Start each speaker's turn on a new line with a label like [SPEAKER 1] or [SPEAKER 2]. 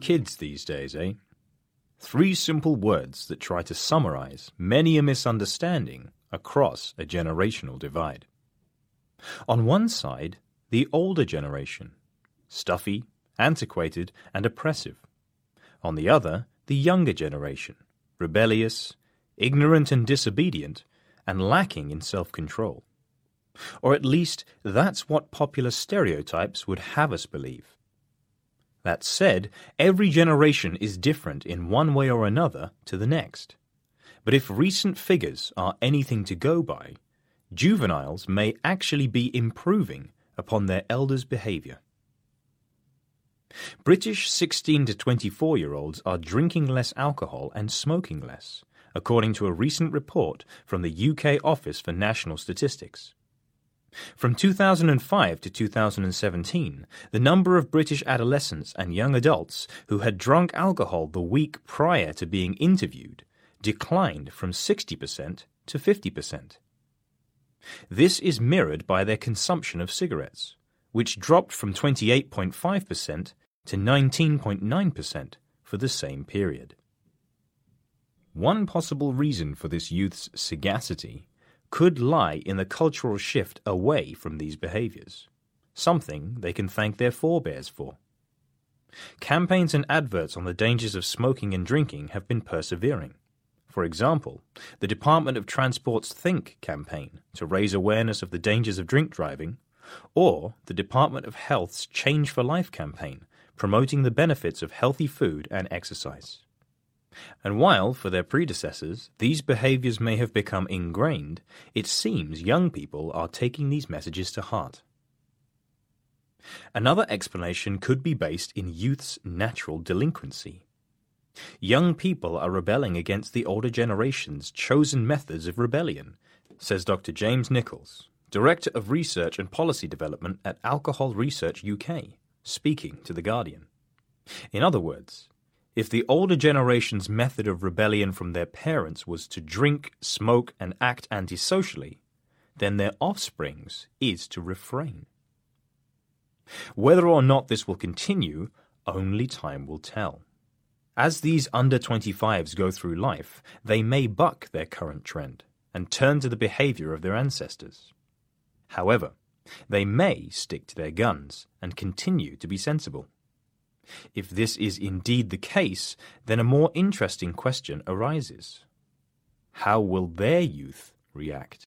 [SPEAKER 1] Kids these days, eh? Three simple words that try to summarize many a misunderstanding across a generational divide. On one side, the older generation, stuffy, antiquated, and oppressive. On the other, the younger generation, rebellious, ignorant and disobedient, and lacking in self control. Or at least that's what popular stereotypes would have us believe. That said, every generation is different in one way or another to the next. But if recent figures are anything to go by, juveniles may actually be improving upon their elders' behaviour. British 16 to 24 year olds are drinking less alcohol and smoking less, according to a recent report from the UK Office for National Statistics. From 2005 to 2017, the number of British adolescents and young adults who had drunk alcohol the week prior to being interviewed declined from 60% to 50%. This is mirrored by their consumption of cigarettes, which dropped from 28.5% to 19.9% for the same period. One possible reason for this youth's sagacity could lie in the cultural shift away from these behaviors, something they can thank their forebears for. Campaigns and adverts on the dangers of smoking and drinking have been persevering. For example, the Department of Transport's Think campaign to raise awareness of the dangers of drink driving, or the Department of Health's Change for Life campaign promoting the benefits of healthy food and exercise. And while, for their predecessors, these behaviors may have become ingrained, it seems young people are taking these messages to heart. Another explanation could be based in youth's natural delinquency. Young people are rebelling against the older generation's chosen methods of rebellion, says Dr. James Nicholls, Director of Research and Policy Development at Alcohol Research UK, speaking to The Guardian. In other words, if the older generation's method of rebellion from their parents was to drink, smoke, and act antisocially, then their offspring's is to refrain. Whether or not this will continue, only time will tell. As these under 25s go through life, they may buck their current trend and turn to the behavior of their ancestors. However, they may stick to their guns and continue to be sensible. If this is indeed the case, then a more interesting question arises. How will their youth react?